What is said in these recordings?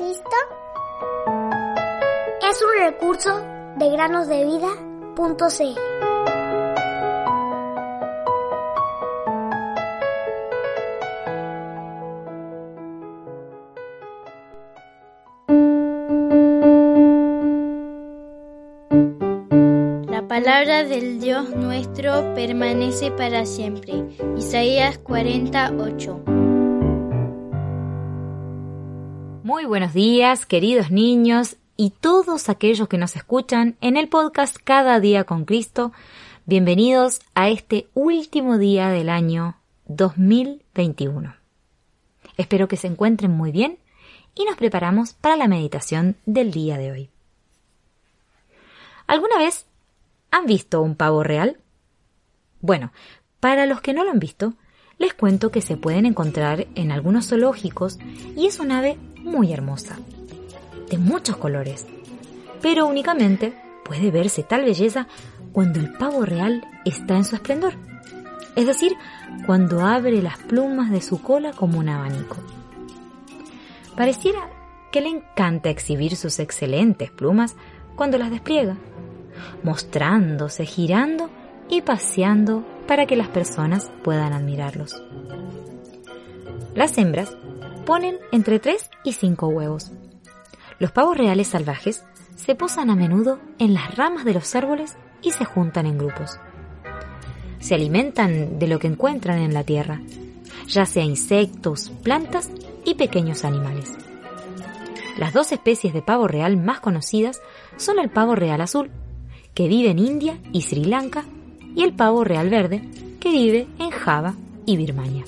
Es un recurso de granosdevida.cl. La palabra del Dios nuestro permanece para siempre. Isaías 48. Muy buenos días, queridos niños y todos aquellos que nos escuchan en el podcast Cada día con Cristo. Bienvenidos a este último día del año 2021. Espero que se encuentren muy bien y nos preparamos para la meditación del día de hoy. ¿Alguna vez han visto un pavo real? Bueno, para los que no lo han visto, les cuento que se pueden encontrar en algunos zoológicos y es un ave muy hermosa, de muchos colores, pero únicamente puede verse tal belleza cuando el pavo real está en su esplendor, es decir, cuando abre las plumas de su cola como un abanico. Pareciera que le encanta exhibir sus excelentes plumas cuando las despliega, mostrándose, girando y paseando para que las personas puedan admirarlos. Las hembras ponen entre 3 y 5 huevos. Los pavos reales salvajes se posan a menudo en las ramas de los árboles y se juntan en grupos. Se alimentan de lo que encuentran en la tierra, ya sea insectos, plantas y pequeños animales. Las dos especies de pavo real más conocidas son el pavo real azul, que vive en India y Sri Lanka, y el pavo real verde, que vive en Java y Birmania.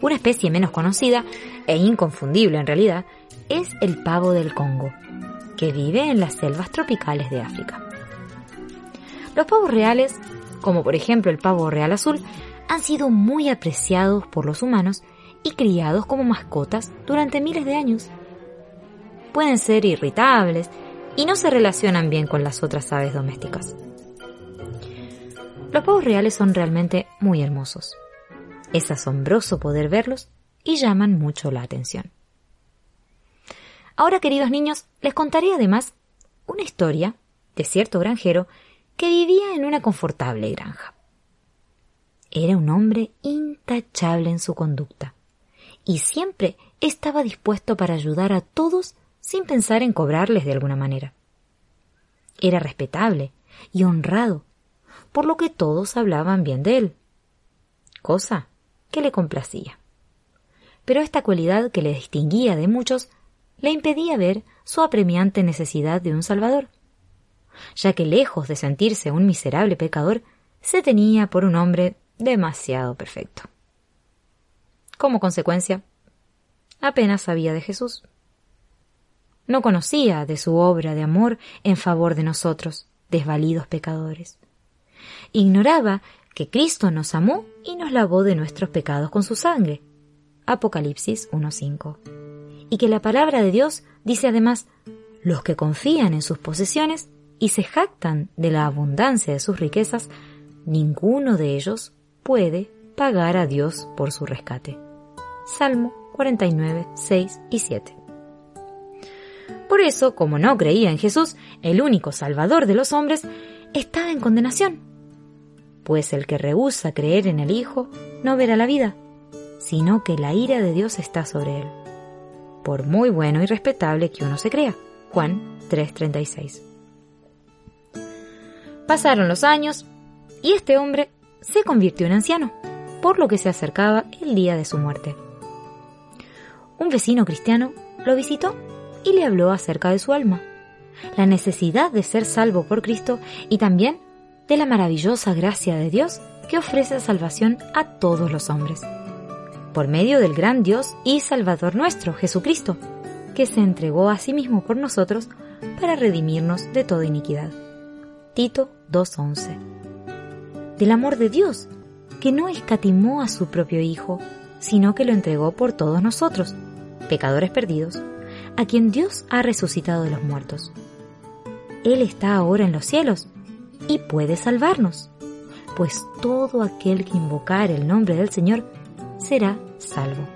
Una especie menos conocida e inconfundible en realidad es el pavo del Congo, que vive en las selvas tropicales de África. Los pavos reales, como por ejemplo el pavo real azul, han sido muy apreciados por los humanos y criados como mascotas durante miles de años. Pueden ser irritables y no se relacionan bien con las otras aves domésticas. Los pavos reales son realmente muy hermosos. Es asombroso poder verlos y llaman mucho la atención. Ahora, queridos niños, les contaré además una historia de cierto granjero que vivía en una confortable granja. Era un hombre intachable en su conducta y siempre estaba dispuesto para ayudar a todos sin pensar en cobrarles de alguna manera. Era respetable y honrado, por lo que todos hablaban bien de él, cosa que le complacía. Pero esta cualidad que le distinguía de muchos le impedía ver su apremiante necesidad de un Salvador, ya que lejos de sentirse un miserable pecador, se tenía por un hombre demasiado perfecto. Como consecuencia, apenas sabía de Jesús no conocía de su obra de amor en favor de nosotros, desvalidos pecadores. Ignoraba que Cristo nos amó y nos lavó de nuestros pecados con su sangre. Apocalipsis 1.5. Y que la palabra de Dios dice además, los que confían en sus posesiones y se jactan de la abundancia de sus riquezas, ninguno de ellos puede pagar a Dios por su rescate. Salmo 49, 6 y 7. Por eso, como no creía en Jesús, el único Salvador de los hombres, estaba en condenación. Pues el que rehúsa creer en el Hijo no verá la vida, sino que la ira de Dios está sobre él. Por muy bueno y respetable que uno se crea. Juan 3:36. Pasaron los años y este hombre se convirtió en anciano, por lo que se acercaba el día de su muerte. Un vecino cristiano lo visitó y le habló acerca de su alma, la necesidad de ser salvo por Cristo y también de la maravillosa gracia de Dios que ofrece salvación a todos los hombres, por medio del gran Dios y Salvador nuestro, Jesucristo, que se entregó a sí mismo por nosotros para redimirnos de toda iniquidad. Tito 2.11. Del amor de Dios, que no escatimó a su propio Hijo, sino que lo entregó por todos nosotros, pecadores perdidos, a quien Dios ha resucitado de los muertos. Él está ahora en los cielos y puede salvarnos, pues todo aquel que invocar el nombre del Señor será salvo.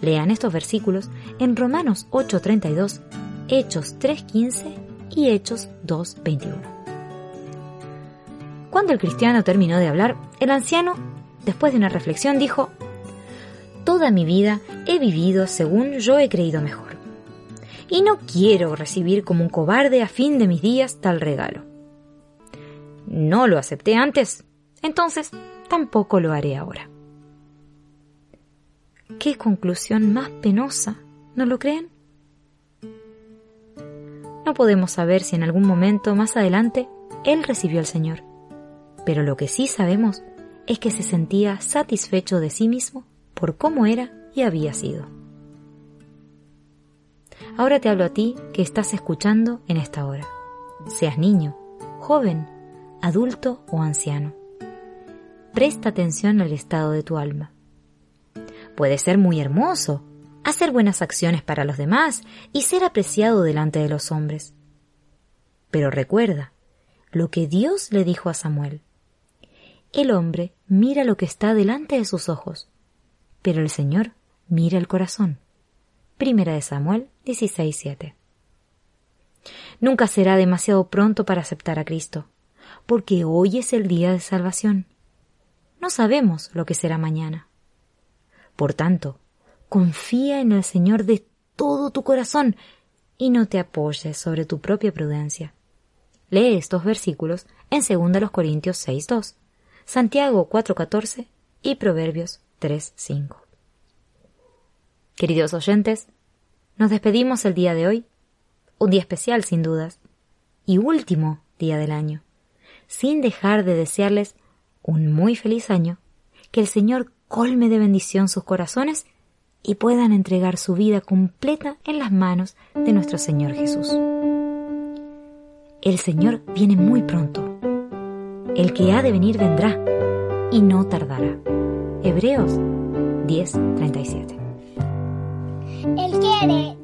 Lean estos versículos en Romanos 8:32, Hechos 3:15 y Hechos 2:21. Cuando el cristiano terminó de hablar, el anciano, después de una reflexión, dijo, Toda mi vida he vivido según yo he creído mejor. Y no quiero recibir como un cobarde a fin de mis días tal regalo. No lo acepté antes, entonces tampoco lo haré ahora. ¡Qué conclusión más penosa! ¿No lo creen? No podemos saber si en algún momento más adelante él recibió al Señor, pero lo que sí sabemos es que se sentía satisfecho de sí mismo por cómo era y había sido. Ahora te hablo a ti que estás escuchando en esta hora, seas niño, joven, adulto o anciano. Presta atención al estado de tu alma. Puede ser muy hermoso, hacer buenas acciones para los demás y ser apreciado delante de los hombres. Pero recuerda lo que Dios le dijo a Samuel. El hombre mira lo que está delante de sus ojos, pero el Señor mira el corazón. Primera de Samuel 16:7. Nunca será demasiado pronto para aceptar a Cristo, porque hoy es el día de salvación. No sabemos lo que será mañana. Por tanto, confía en el Señor de todo tu corazón y no te apoyes sobre tu propia prudencia. Lee estos versículos en 2 Corintios 6.2, Santiago 4.14 y Proverbios 3.5. Queridos oyentes, nos despedimos el día de hoy, un día especial sin dudas, y último día del año, sin dejar de desearles un muy feliz año, que el Señor colme de bendición sus corazones y puedan entregar su vida completa en las manos de nuestro Señor Jesús. El Señor viene muy pronto. El que ha de venir vendrá y no tardará. Hebreos 10:37. Él quiere,